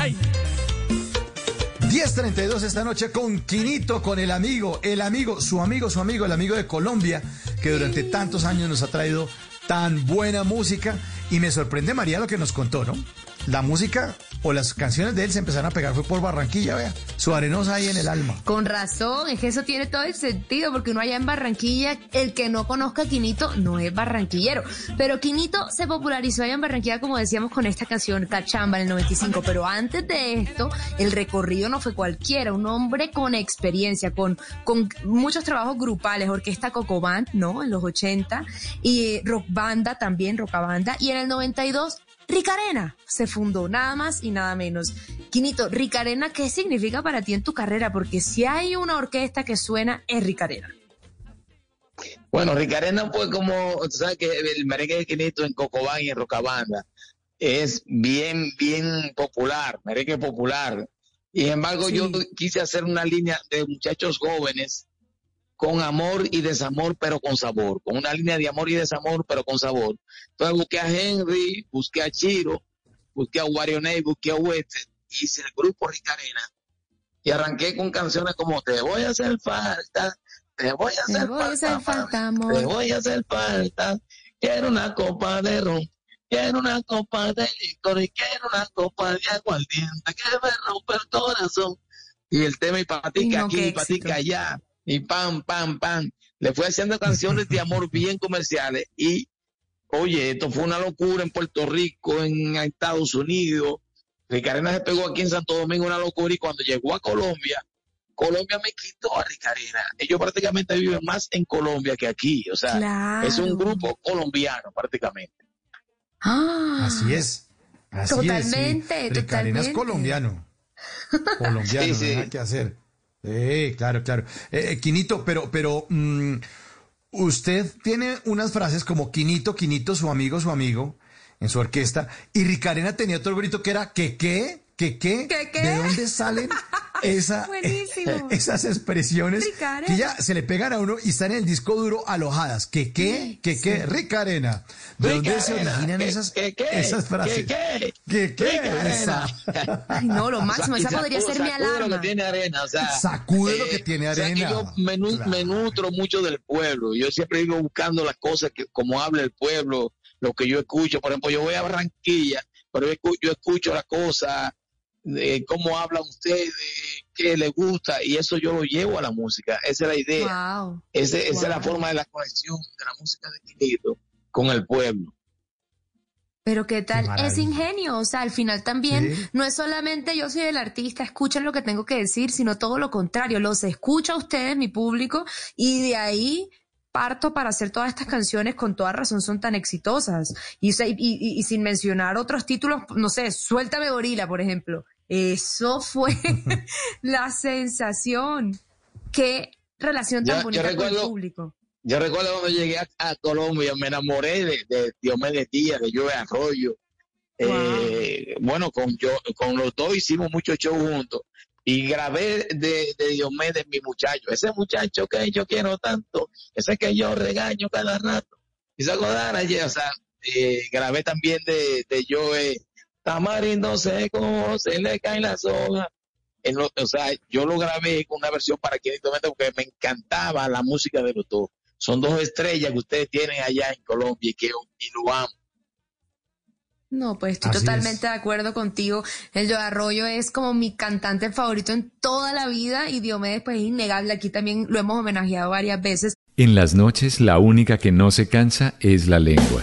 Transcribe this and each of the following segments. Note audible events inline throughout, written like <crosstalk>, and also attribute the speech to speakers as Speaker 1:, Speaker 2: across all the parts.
Speaker 1: ¡Ay!
Speaker 2: 10.32 esta noche con Quinito, con el amigo, el amigo, su amigo, su amigo, el amigo de Colombia, que durante tantos años nos ha traído tan buena música. Y me sorprende, María, lo que nos contó, ¿no? La música o las canciones de él se empezaron a pegar fue por Barranquilla, vea. Su arenosa ahí en el alma.
Speaker 3: Con razón, es que eso tiene todo el sentido, porque uno allá en Barranquilla, el que no conozca a Quinito no es barranquillero. Pero Quinito se popularizó allá en Barranquilla, como decíamos, con esta canción Cachamba en el 95. Pero antes de esto, el recorrido no fue cualquiera, un hombre con experiencia, con, con muchos trabajos grupales, orquesta Cocobán, ¿no? En los 80, y rock banda también, rockabanda, y en el 92 Ricarena se fundó, nada más y nada menos. Quinito, Ricarena, ¿qué significa para ti en tu carrera? Porque si hay una orquesta que suena, es Ricarena.
Speaker 4: Bueno, Ricarena fue como, tú sabes que el merengue de Quinito en Cocobán y en Rocabanda es bien, bien popular, merengue popular. Y sin embargo,
Speaker 3: Sí.
Speaker 4: yo quise hacer una línea de muchachos jóvenes con amor y desamor, pero con sabor, con una línea de amor y desamor, pero con sabor. Entonces busqué a Henry, busqué a Chiro, busqué a Warioney, busqué a Wester, hice el grupo Ricarena y arranqué con canciones como Te voy a hacer falta, te voy a
Speaker 3: Te
Speaker 4: hacer
Speaker 3: voy a hacer
Speaker 4: falta,
Speaker 3: falta, amor.
Speaker 4: te voy a hacer falta, quiero una copa de ron, quiero una copa de licor y quiero una copa de aguardiente que me rompe el corazón. Y el tema y patica
Speaker 3: no,
Speaker 4: aquí, y patica allá, y pam, pam, pam. Le fui haciendo canciones de amor bien comerciales y, oye, esto fue una locura en Puerto Rico, en Estados Unidos. Ricarena se pegó aquí en Santo Domingo una locura y cuando llegó a Colombia, Colombia me quitó a Ricarena. Ellos prácticamente viven más en Colombia que aquí, o sea,
Speaker 3: Claro.
Speaker 4: es un grupo colombiano prácticamente.
Speaker 3: Ah,
Speaker 2: Así es. Así
Speaker 3: Totalmente,
Speaker 2: es. sí. Ricarena es colombiano. Colombiano, <laughs>
Speaker 4: Sí,
Speaker 2: nada que hacer. Sí, claro, claro. Eh, eh, Quinito, pero, pero, mm, usted tiene unas frases como Quinito, Quinito, su amigo, su amigo, en su orquesta, y Ricarena tenía otro grito que era ¿que qué? ¿Que qué?
Speaker 3: ¿Que qué?
Speaker 2: ¿De dónde salen esa, <laughs>
Speaker 3: Buenísimo. <laughs>
Speaker 2: esas expresiones que ya se le pegan a uno y están en el disco duro alojadas? ¿Que qué? ¿Que qué? Ricarena. ¿De dónde se originan
Speaker 4: ¿qué-
Speaker 2: esas,
Speaker 4: qué- qué?
Speaker 2: esas frases?
Speaker 4: ¿Qué qué?
Speaker 2: ¿Qué qué? Esa. <laughs>
Speaker 3: Ay, no, lo máximo.
Speaker 4: O sea,
Speaker 3: Esa podría ser mi
Speaker 4: sacude lo
Speaker 3: alarma.
Speaker 4: que tiene arena, o sea,
Speaker 2: Sacude lo que tiene
Speaker 4: o sea, que
Speaker 2: arena.
Speaker 4: yo me,
Speaker 2: Claro.
Speaker 4: me nutro mucho del pueblo. Yo siempre vivo buscando las cosas que, como habla el pueblo, lo que yo escucho. Por ejemplo, yo voy a Barranquilla, pero yo escucho, yo escucho las cosas, de cómo hablan ustedes, qué les gusta, y eso yo lo llevo a la música. Esa es la idea.
Speaker 3: Wow.
Speaker 4: Ese- esa es la forma de la conexión de la música de Quinito con el pueblo.
Speaker 3: Pero qué tal, es ingenio, o sea, al final también
Speaker 2: Sí.
Speaker 3: no es solamente yo soy el artista, escuchan lo que tengo que decir, sino todo lo contrario, los escucha a ustedes, mi público, y de ahí parto para hacer todas estas canciones con toda razón son tan exitosas. Y, o sea, y, y- y sin mencionar otros títulos, no sé, Suéltame Gorila, por ejemplo. Eso fue <laughs> <laughs> la sensación. Qué relación tan
Speaker 4: Yo- yo
Speaker 3: bonita con el público.
Speaker 4: Yo recuerdo cuando llegué a, a Colombia, me enamoré de, de Diomedes Díaz, de Joe Arroyo. Eh, bueno, con, yo, con los dos hicimos muchos shows juntos. Y grabé de, de Diomedes mi muchacho. Ese muchacho que yo quiero tanto, ese que yo regaño cada rato. Y se acordar ayer, o sea, eh, grabé también de, de Joe Tamarindo seco, se le caen las hojas. En lo- o sea, yo lo grabé con una versión para Quinito Méndez porque me encantaba la música de los dos. Son dos estrellas que ustedes tienen allá en Colombia y que y lo amo.
Speaker 3: No, pues estoy
Speaker 2: Así
Speaker 3: totalmente
Speaker 2: es.
Speaker 3: de acuerdo contigo. El Joe Arroyo es como mi cantante favorito en toda la vida y Diomedes pues es innegable. Aquí también lo hemos homenajeado varias veces.
Speaker 5: En las noches la única que no se cansa es la lengua.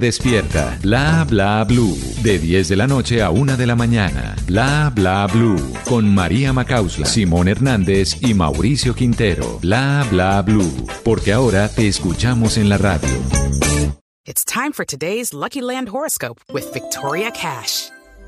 Speaker 5: despierta. Bla bla blue. De 10 de la noche a 1 de la mañana. Bla bla blue. Con María Macausla, Simón Hernández y Mauricio Quintero. Bla bla blue. Porque ahora te escuchamos en la radio.
Speaker 6: It's time for today's Lucky Land horoscope with Victoria Cash.